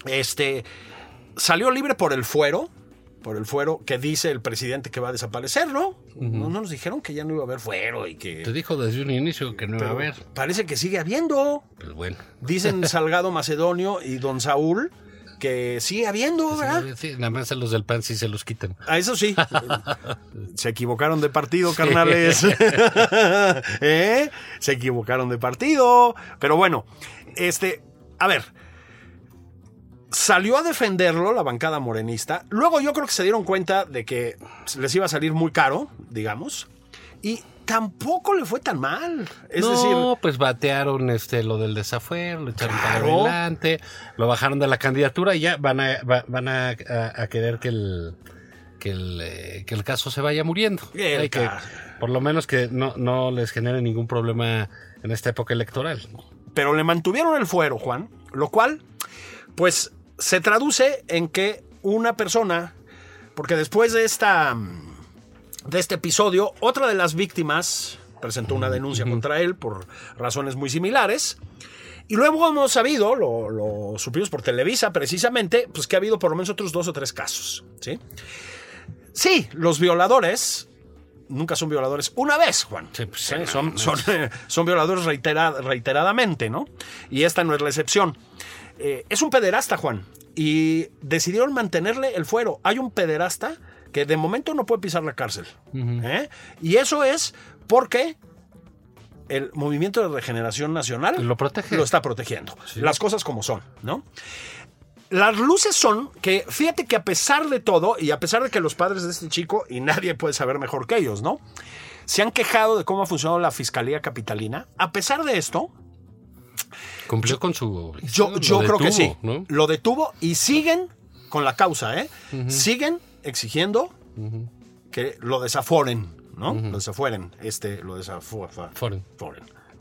Este salió libre por el fuero, por el fuero que dice el presidente que va a desaparecer, ¿no? no, no nos dijeron que ya no iba a haber fuero y que... Te dijo desde un inicio que no iba a haber. Parece que sigue habiendo. Pues bueno. Dicen (laughs) Salgado Macedonio y Don Saúl que sigue habiendo, ¿verdad? Sí, nada más a los del PAN sí se los quitan. A eso sí. (laughs) Se equivocaron de partido, carnales. (laughs) ¿Eh? Se equivocaron de partido. Pero bueno, este, a ver. Salió a defenderlo la bancada morenista. Luego yo creo que se dieron cuenta de que les iba a salir muy caro, digamos. Y tampoco le fue tan mal. Es no, decir, pues batearon este lo del desafuero, lo echaron para adelante, lo bajaron de la candidatura y ya van a, va- van a, a- a querer que el que el, eh, que el caso se vaya muriendo. Hay que, por lo menos que no, no les genere ningún problema en esta época electoral. pero le mantuvieron el fuero, Juan, lo cual, pues, se traduce en que una persona, porque después de esta, de este episodio, otra de las víctimas presentó una denuncia contra él por razones muy similares. Y luego hemos sabido, lo, lo supimos por Televisa precisamente, pues que ha habido por lo menos otros dos o tres casos, ¿sí? Sí, los violadores nunca son violadores una vez, Juan. Sí, pues, Sí, son, son, (laughs) son violadores reitera- reiteradamente, ¿no? Y esta no es la excepción. Eh, es un pederasta, Juan. Y decidieron mantenerle el fuero. Hay un pederasta que de momento no puede pisar la cárcel. ¿eh? Y eso es porque el Movimiento de Regeneración Nacional Lo protege. lo está protegiendo. Las cosas como son, ¿no? Las luces son que, fíjate que a pesar de todo, y a pesar de que los padres de este chico, y nadie puede saber mejor que ellos, ¿no? Se han quejado de cómo ha funcionado la Fiscalía Capitalina. A pesar de esto, Cumplió con su yo, obligación, yo lo creo que sí. ¿no? Lo detuvo y siguen con la causa, ¿eh? Siguen exigiendo que lo desaforen, ¿no? Lo desafueren. Este, lo desafueren. Foren.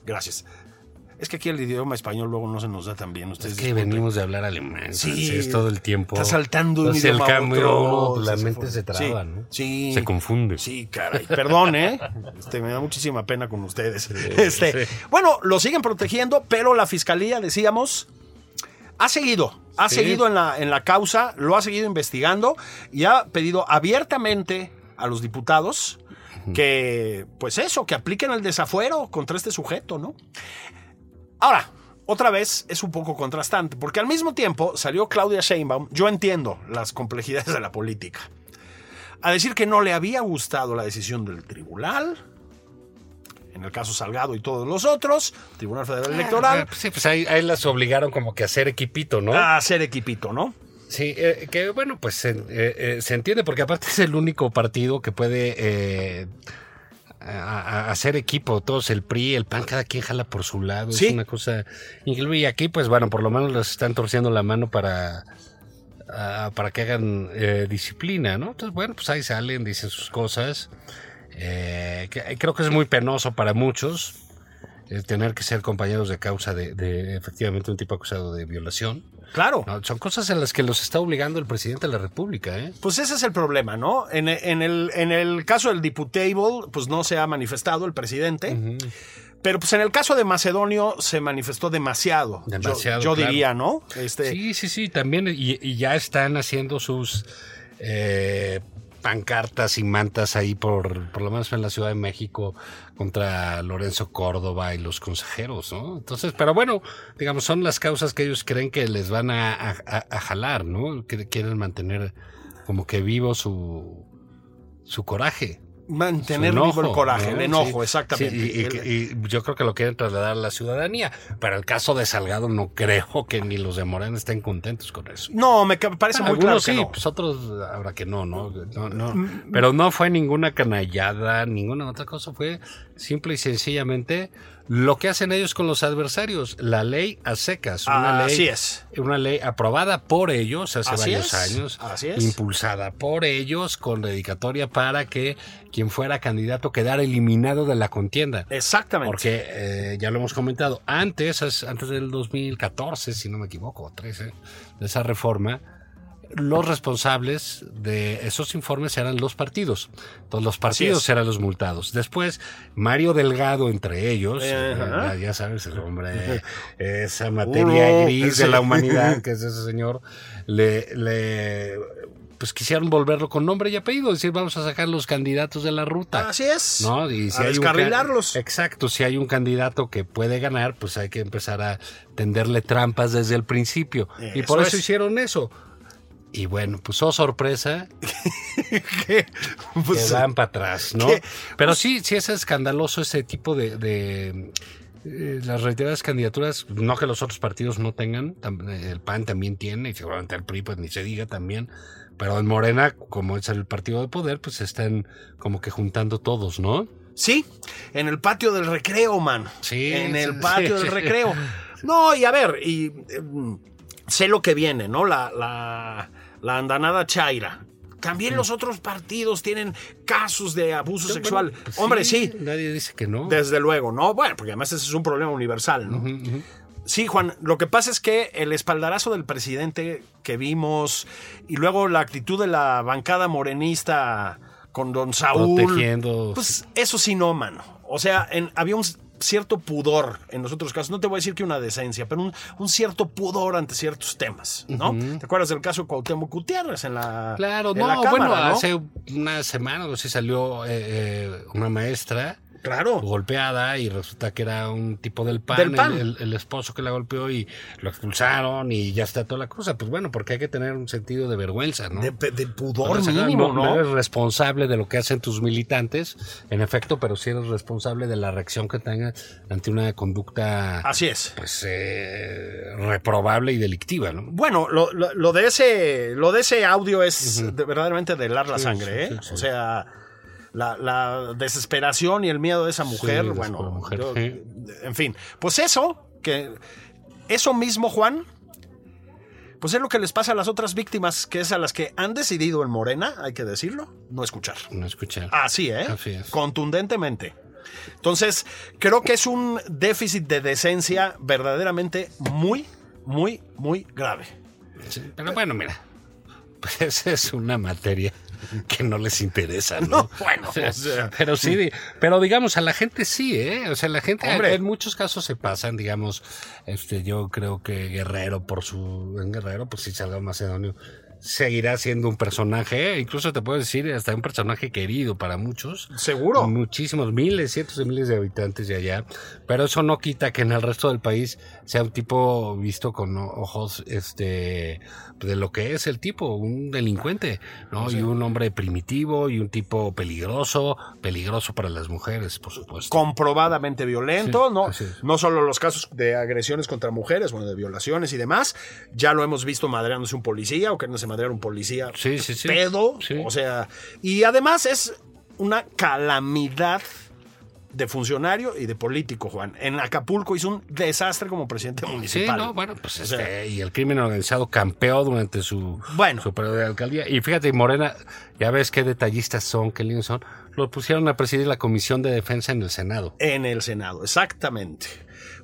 Gracias. Es que aquí el idioma español luego no se nos da tan bien. Ustedes Es que disculpen. venimos de hablar alemán, Sí, francés todo el tiempo. Está saltando un Entonces, el idioma a cambio, otro, uno, la se mente se traba, Sí, ¿no? sí. Se confunde. Sí, caray. Perdón, ¿eh? Este, me da muchísima pena con ustedes. este. Bueno, lo siguen protegiendo, pero la fiscalía, decíamos, ha seguido, ha Sí. seguido en la, en la causa, lo ha seguido investigando y ha pedido abiertamente a los diputados que, pues eso, que apliquen el desafuero contra este sujeto, ¿no? Ahora, otra vez es un poco contrastante, porque al mismo tiempo salió Claudia Sheinbaum, yo entiendo las complejidades de la política, a decir que no le había gustado la decisión del tribunal, en el caso Salgado y todos los otros, Tribunal Federal Electoral, Ah, pues sí, pues ahí, ahí las obligaron como que a hacer equipito, ¿no? a hacer equipito, ¿no? Sí, eh, que bueno, pues se, eh, eh, se entiende porque aparte es el único partido que puede a- a- hacer equipo. Todos el PRI, el PAN, cada quien jala por su lado. Sí. Es una cosa increíble. Y aquí, pues bueno, por lo menos les están torciendo la mano para, para que hagan eh, disciplina, ¿no? Entonces, bueno, pues ahí salen, dicen sus cosas. Eh, que- creo que es muy penoso para muchos eh, tener que ser compañeros de causa de, de efectivamente un tipo acusado de violación. Claro. No, son cosas en las que los está obligando el presidente de la República, ¿eh? Pues ese es el problema, ¿no? En, en el, en el caso del Diputable, pues no se ha manifestado el presidente. Pero pues en el caso de Macedonio se manifestó demasiado. Yo- Demasiado, Yo, claro. diría, ¿no? Este, Sí, sí, sí, también. Y, y ya están haciendo sus eh, pancartas y mantas ahí por, por lo menos en la Ciudad de México contra Lorenzo Córdoba y los consejeros, ¿no? Entonces, pero bueno, digamos, son las causas que ellos creen que les van a, jalar, ¿no? Quieren mantener como que vivo su, su coraje. Mantener vivo el coraje, ¿no? el enojo, Sí, exactamente. sí, y, y- y yo creo que lo quieren trasladar a la ciudadanía. Pero el caso de Salgado no creo que ni los de Morena estén contentos con eso. no, me parece muy claro que sí, no. pues otros habrá que no, ¿no? No, no. Pero no fue ninguna canallada, ninguna otra cosa. Fue simple y sencillamente lo que hacen ellos con los adversarios. La ley a secas. Una ley, Así es. Una ley aprobada por ellos hace Así varios es, años. así es. Impulsada por ellos con dedicatoria para que quien fuera candidato quedara eliminado de la contienda. Exactamente. Porque eh, ya lo hemos comentado, antes, antes del 2014, si no me equivoco, o 13, de esa reforma, los responsables de esos informes eran los partidos. Entonces los partidos eran los multados. Después, Mario Delgado entre ellos, Ajá. ya, sabes, el hombre, (laughs) esa materia Uno, gris de la humanidad (laughs) que es ese señor, le, le pues quisieron volverlo con nombre y apellido, decir, vamos a sacar los candidatos de la ruta. Así es. ¿no? Y si a hay un. Exacto, si hay un candidato que puede ganar, pues hay que empezar a tenderle trampas desde el principio. y por Eso eso es. hicieron eso. Y bueno, pues oh sorpresa. (laughs) Pues, que van para atrás, ¿no? ¿qué? Pero sí, sí es escandaloso ese tipo de... de, eh, las reiteradas candidaturas, no que los otros partidos no tengan, tam- el PAN también tiene, y seguramente el PRI, pues ni se diga también, pero en Morena, como es el partido de poder, pues están como que juntando todos, ¿no? Sí, en el patio del recreo, man. Sí, En el patio sí. del recreo. No, y a ver, y eh, sé lo que viene, ¿no? La, la, la andanada chaira. También los otros partidos tienen casos de abuso sexual. Bueno, pues Hombre, sí, Nadie dice que no. desde luego, ¿no? Bueno, porque además ese es un problema universal, ¿no? Sí, Juan, lo que pasa es que el espaldarazo del presidente que vimos y luego la actitud de la bancada morenista con don Saúl. Protegiendo. Pues eso sí, no, mano. O sea, en- había un cierto pudor en los otros casos. No te voy a decir que una decencia, pero un, un cierto pudor ante ciertos temas, ¿no? ¿Te acuerdas del caso de Cuauhtémoc Gutiérrez en la Claro, en no, la Cámara, bueno, ¿no? hace una semana o sí salió eh, eh, una maestra Claro. golpeada y resulta que era un tipo del PAN, Del PAN. El, el- el esposo que la golpeó y lo expulsaron y ya está toda la cosa. Pues bueno, porque hay que tener un sentido de vergüenza, ¿no? De, de pudor mínimo, no, ¿no? eres responsable de lo que hacen tus militantes, en efecto, pero sí eres responsable de la reacción que tengan ante una conducta Así es. pues eh, reprobable y delictiva, ¿no? Bueno, lo, lo- lo de ese, lo de ese audio es de- verdaderamente de helar la Sí, sangre, sí, ¿eh? sí. O sea, la, la desesperación y el miedo de esa mujer, bueno, esa mujer, yo- sí. en fin, pues eso, que eso mismo, Juan, pues es lo que les pasa a las otras víctimas, que es a las que han decidido en Morena, hay que decirlo, no escuchar. No escuchar. Así, ¿eh? Así es. Contundentemente. Entonces, creo que es un déficit de decencia verdaderamente muy, muy, muy grave. Sí, pero bueno, mira, (laughs) pues esa es una materia (laughs) que no les interesa, ¿no? No, bueno, (laughs) o sea, pero sí, pero digamos, a la gente sí, ¿eh? O sea, la gente Hombre. en muchos casos se pasan, digamos, este, yo creo que Guerrero por su, en Guerrero, pues si Salgado Macedonio seguirá siendo un personaje, ¿eh? incluso te puedo decir, hasta un personaje querido para muchos. Seguro. Muchísimos, miles, cientos de miles de habitantes de allá. Pero eso no quita que en el resto del país sea un tipo visto con ojos, este, de lo que es el tipo, un delincuente, ¿no? Y un hombre primitivo y un tipo peligroso, peligroso para las mujeres, por supuesto. comprobadamente violento, Sí, no, no solo los casos de agresiones contra mujeres, bueno, de violaciones y demás, ya lo hemos visto madreándose un policía o queriéndose madrear un policía Sí, sí, sí. pedo, Sí. o sea, y además es una calamidad de funcionario y de político, Juan. En Acapulco hizo un desastre como presidente Sí, municipal. no, bueno, pues O este, y el crimen organizado campeó durante su, Bueno. su periodo de alcaldía. Y fíjate, Morena, ya ves qué detallistas son, qué lindos son, lo pusieron a presidir la Comisión de Defensa en el Senado. En el Senado, exactamente.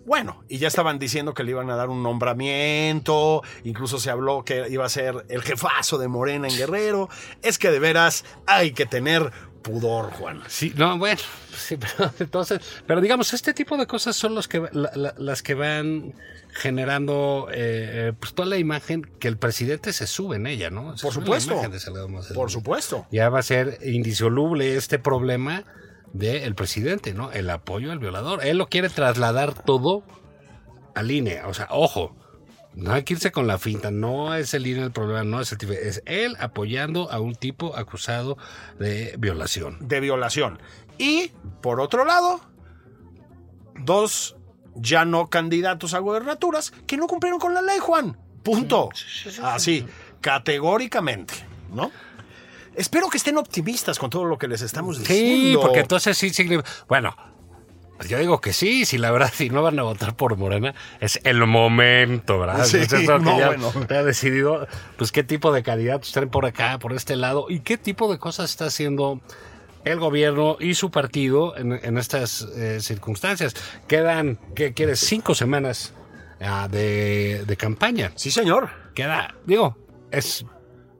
Bueno, y ya estaban diciendo que le iban a dar un nombramiento, incluso se habló que iba a ser el jefazo de Morena en Guerrero. Es que de veras hay que tener pudor, Juan. Sí, no, bueno, sí, (laughs) pero entonces, pero digamos, este tipo de cosas son los que, la- la- las que van generando eh, eh, pues toda la imagen que el presidente se sube en ella, ¿no? Se Por supuesto. Por supuesto. Ya va a ser indisoluble este problema del presidente, ¿no? El apoyo al violador. Él lo quiere trasladar todo al INE. O sea, ojo, no hay que irse con la finta. No es el INE el problema, no es el tipo. Es él apoyando a un tipo acusado de violación. De violación. Y, por otro lado, dos ya no candidatos a gobernaturas que no cumplieron con la ley, Juan. Punto. Así, categóricamente, ¿no? Espero que estén optimistas con todo lo que les estamos Sí, diciendo. porque entonces sí significa. Bueno. pues Yo digo que sí, si la verdad, (laughs) si no van a votar por Morena, es el momento, ¿verdad? Sí, Entonces, creo que no, ya bueno. te ha decidido, pues, qué tipo de candidatos están por acá, por este lado, y qué tipo de cosas está haciendo el gobierno y su partido en, en estas eh, circunstancias. Quedan, ¿qué quieres? Cinco semanas ah, de, de campaña. Sí, señor. Queda, digo, es.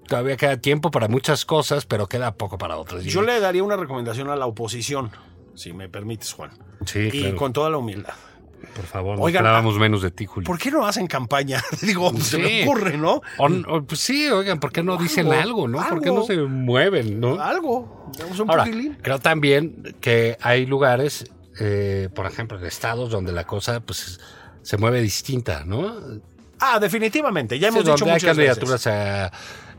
Todavía queda tiempo para muchas cosas, pero queda poco para otras. Yo le daría una recomendación a la oposición, si me permites, Juan. Sí, y claro. con toda la humildad. Por favor, no Oigan, esperábamos menos de ti, Julio. ¿Por qué no hacen campaña? (laughs) Digo, se me Sí. ocurre, ¿no? O- o, pues sí, oigan, ¿por qué no dicen Algo, algo, no? ¿Por qué no se mueven, no? Algo. Un Ahora, creo también que hay lugares, eh, por ejemplo, en estados donde la cosa pues se mueve distinta, ¿no? Ah, definitivamente. Ya Sí, hemos dicho donde hay muchas veces. candidaturas a,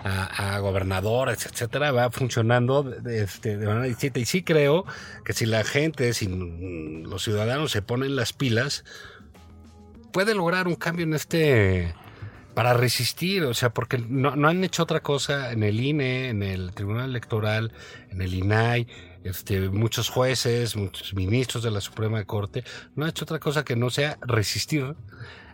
a, a gobernadores, etcétera, va funcionando de, de- este, de manera distinta. Y sí creo que si la gente, si los ciudadanos se ponen las pilas, puede lograr un cambio en este para resistir, o sea, porque no, no han hecho otra cosa en el INE, en el Tribunal Electoral, en el INAI, este, muchos jueces, muchos ministros de la Suprema Corte, no han hecho otra cosa que no sea resistir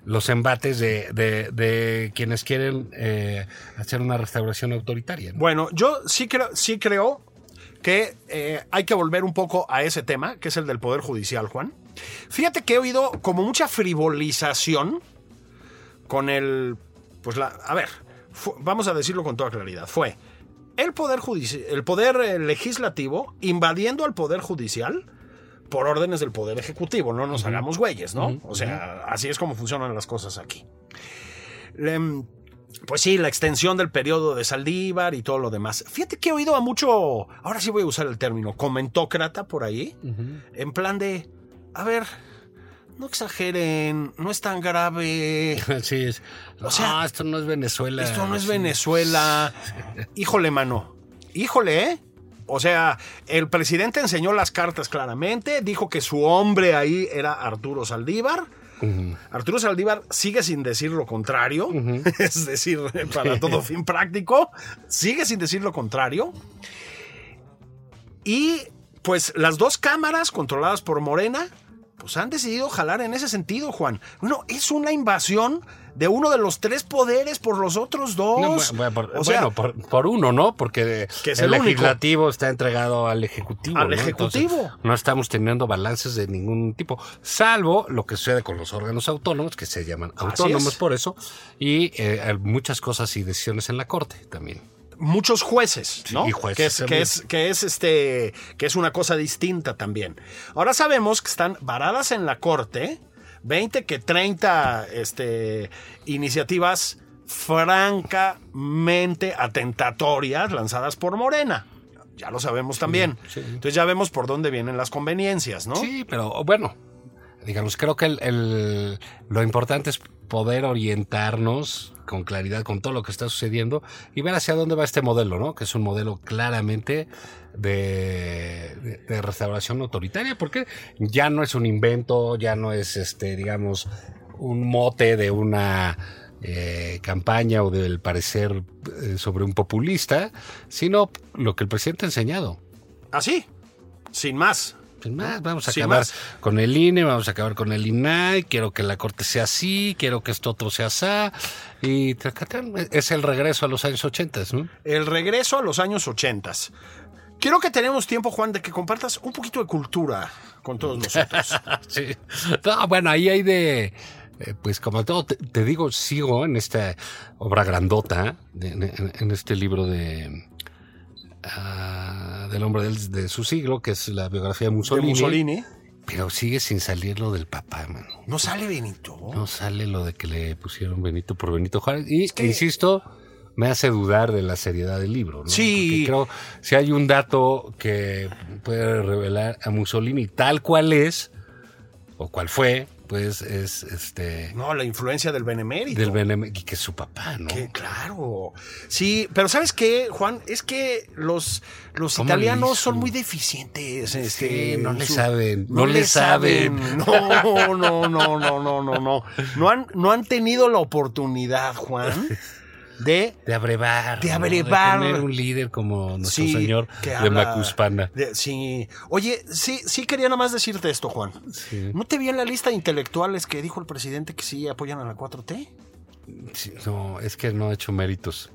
los embates de, de, quienes quieren eh, hacer una restauración autoritaria. ¿no? Bueno, yo sí creo, sí creo que eh, hay que volver un poco a ese tema, que es el del Poder Judicial, Juan. Fíjate que he oído como mucha frivolización con el. Pues la. A ver, fu- vamos a decirlo con toda claridad. Fue el Poder Judicial, el Poder eh, Legislativo invadiendo al Poder Judicial por órdenes del Poder Ejecutivo. No nos hagamos güeyes, ¿no? O sea, así es como funcionan las cosas aquí. Pues sí, la extensión del periodo de Saldívar y todo lo demás. Fíjate que he oído a mucho, ahora sí voy a usar el término, comentócrata por ahí, en plan de, a ver, no exageren, no es tan grave, (laughs) Así es. O sea, no, esto no es Venezuela. esto no es. Venezuela. (laughs) Híjole, mano, híjole, ¿eh? O sea, el presidente enseñó las cartas claramente, dijo que su hombre ahí era Arturo Saldívar. Arturo Saldívar sigue sin decir lo contrario, (laughs) es decir, para todo (laughs) fin práctico, sigue sin decir lo contrario. Y pues las dos cámaras controladas por Morena, pues han decidido jalar en ese sentido, Juan. Bueno, es una invasión de uno de los tres poderes por los otros dos. No, bueno, por, O sea, bueno, por, por uno, ¿no? Porque Que es el, legislativo está entregado al ejecutivo. Al ¿no? ejecutivo. Entonces, no estamos teniendo balances de ningún tipo, salvo lo que sucede con los órganos autónomos, que se llaman autónomos es. por eso, y eh, muchas cosas y decisiones en la corte también. muchos jueces, ¿no? y jueces que es, que es, que es este, que es una cosa distinta también. Ahora sabemos que están varadas en la corte 20 que 30 este, iniciativas francamente atentatorias lanzadas por Morena. Ya lo sabemos también. sí. Entonces ya vemos por dónde vienen las conveniencias, ¿no? Sí, pero bueno, digamos, creo que el- el- lo importante es poder orientarnos con claridad con todo lo que está sucediendo y ver hacia dónde va este modelo, ¿no? Que es un modelo claramente de, de- de restauración autoritaria, porque ya no es un invento, ya no es, este, digamos, un mote de una eh, campaña o del parecer eh, sobre un populista, sino lo que el presidente ha enseñado. Así, sin más. Sin más, vamos a Sin acabar más. con el INE, vamos a acabar con el INAI, quiero que la corte sea así, quiero que esto otro sea así, y es el regreso a los años 80, ¿no? El regreso a los años 80. Quiero que tenemos tiempo, Juan, de que compartas un poquito de cultura con todos nosotros. (laughs) Sí. No, bueno, ahí hay de, eh, pues como todo, te, te digo, sigo en esta obra grandota, de- en, en este libro de ah, del hombre del- de su siglo, que es la biografía de De Mussolini, Mussolini. pero sigue sin salir lo del papá, mano. No sale Benito. No sale lo de que le pusieron Benito por Benito Juárez. Y, que- insisto, me hace dudar de la seriedad del libro. ¿no? Sí. Porque creo, si hay un dato que puede revelar a Mussolini tal cual es, o cual fue, pues es este No, la influencia del benemérito. del Benem y que es su papá, ¿no? Que, claro. Sí, pero ¿sabes qué, Juan? Es que los, los ¿Cómo le italianos son muy deficientes. Este, Sí, no le saben, no le le saben. No, no, no, no, no, no, no. No han, no han tenido la oportunidad, Juan, (laughs) de De abrevar. De ¿no? abrevar. tener un líder como nuestro Sí, señor que de Macuspana. de- sí. Oye, sí, sí quería nada más decirte esto, Juan. ¿No te vi en la lista de intelectuales que dijo el presidente que sí apoyan a la 4T? Sí, no, es que no ha hecho méritos.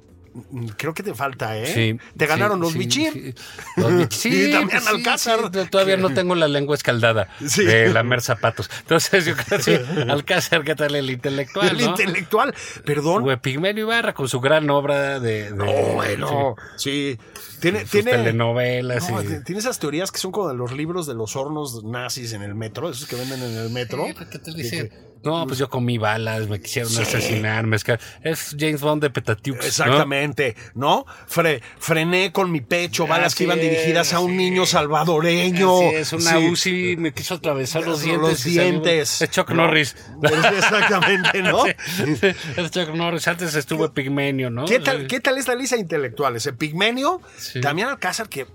Creo que te falta, ¿eh? Sí, Te ganaron sí, los sí, Bichir. sí. (laughs) Los Bichir, Y también sí, Alcázar. sí, todavía no tengo la lengua escaldada Sí. de lamer zapatos. Entonces yo creo que sí, (laughs) Alcázar, ¿qué tal el intelectual? El ¿no? intelectual. Perdón. O Epigmenio Ibarra con su gran obra de, de No, bueno. Sí. Tiene, sus tiene, telenovelas. no, y- t- tiene esas teorías que son como de los libros de los hornos nazis en el metro, esos que venden en el metro. Sí, ¿qué te Que- dice? que- No, pues yo comí balas, me quisieron Sí. asesinar, me esca- Es James Bond de Petatiux. Exactamente, ¿no? Fre- frené con mi pecho balas que iban dirigidas a un es, niño sí. salvadoreño. Así es, una Sí. UCI me quiso atravesar los Los dientes. salió- dientes. Es Chuck ¿no? Norris. (laughs) Exactamente, ¿no? (laughs) Sí, es Chuck Norris. Antes estuvo Epigmenio, ¿no? ¿Qué tal, ¿Qué tal esta lista de intelectuales? Epigmenio, Sí. Damián Alcázar, que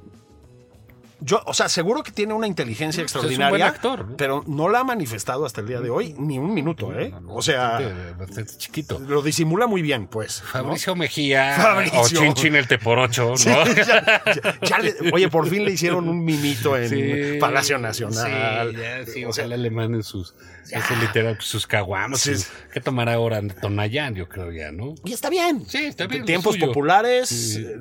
yo, o sea, seguro que tiene una inteligencia pues es un extraordinaria, buen actor, ¿no? pero no la ha manifestado hasta el día de hoy ni un minuto, ¿eh? O sea, Bastante, bastante chiquito. lo disimula muy bien, pues. ¿no? Fabricio Mejía Fabricio. o Chin Chin el Teporocho, ¿no? Sí, (laughs) ya- ya- ya le- oye, por fin le hicieron un minito en Sí, Palacio Nacional. Sí, ya, sí, O sea, ojalá le manden sus, ese literal, sus. Sí. sus- ¿Qué tomará ahora Tonayán? Yo creo ya, ¿no? y está bien. Sí, está bien, Tiempos populares. Sí. eh,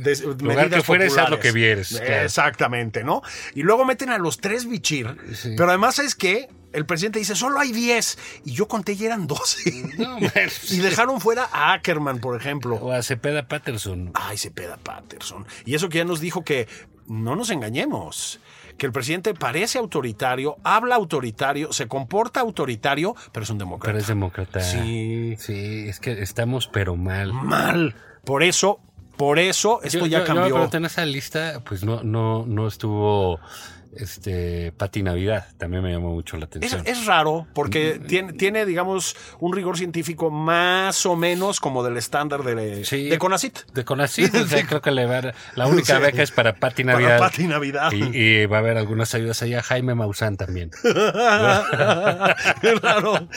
de- Lugar que fueres, haz lo que vieres, claro. Exactamente, ¿no? Y luego meten a los tres bichir. Sí. Pero además es que el presidente dice, solo hay 10. Y yo conté y eran 12. No, (laughs) bueno, y dejaron fuera a Ackerman, por ejemplo. O a Cepeda Patterson. Ay, Cepeda Patterson. Y eso que ya nos dijo que no nos engañemos. Que el presidente parece autoritario, habla autoritario, se comporta autoritario, pero es un demócrata. Pero es demócrata. Sí. Sí, es que estamos pero mal. Mal. Por eso, por eso, esto Yo- ya yo- cambió. pregunté en esa lista, pues no, no, no estuvo este Pati Navidad. También me llamó mucho la Es, atención. es raro porque tiene, tiene, digamos, un rigor científico más o menos como del estándar de, Sí. de CONACIT. De Conacit, o sea, (laughs) creo que le va a la única Sí. beca es para Pati Para Navidad. Pati Navidad. Y, y va a haber algunas ayudas allá. Jaime Maussan también. (laughs) claro.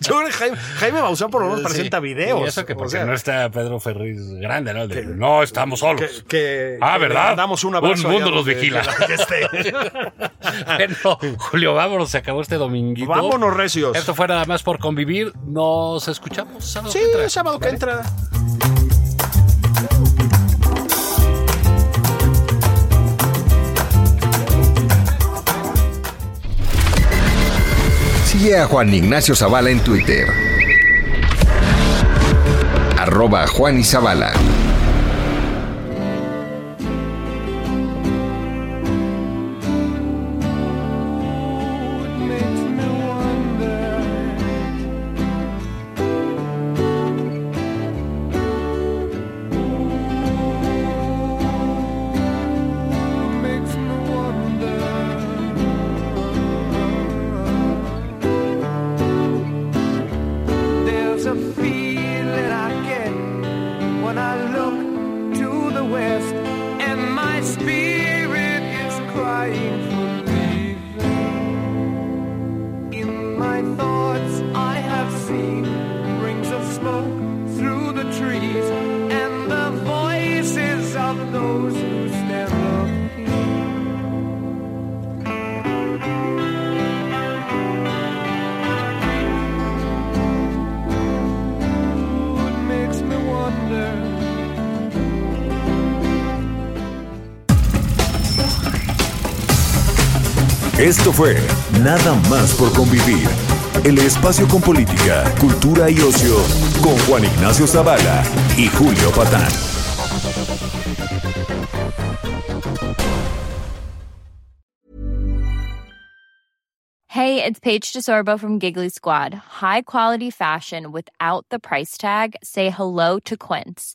Yo creo que Jaime, Jaime Maussan por lo menos presenta videos. Y eso que o porque sea, no está Pedro Ferriz grande, ¿no? De, no, estamos solos. que, que- Ah, ¿verdad? Damos un. Un mundo allá nos vigila. que esté. (laughs) bueno, Julio, vámonos, se acabó este dominguito. Vámonos, recios. Esto fue nada más por convivir. Nos escuchamos sábado Sí, que entra. sábado que entra. Sigue a Juan Ignacio Zavala en Twitter. Arroba Juan y Zavala. Fue Nada más por convivir. El espacio con política, cultura y ocio con Juan Ignacio Zavala y Julio Patán. Hey, it's Paige DeSorbo from Giggly Squad. High quality fashion without the price tag. Say hello to Quince.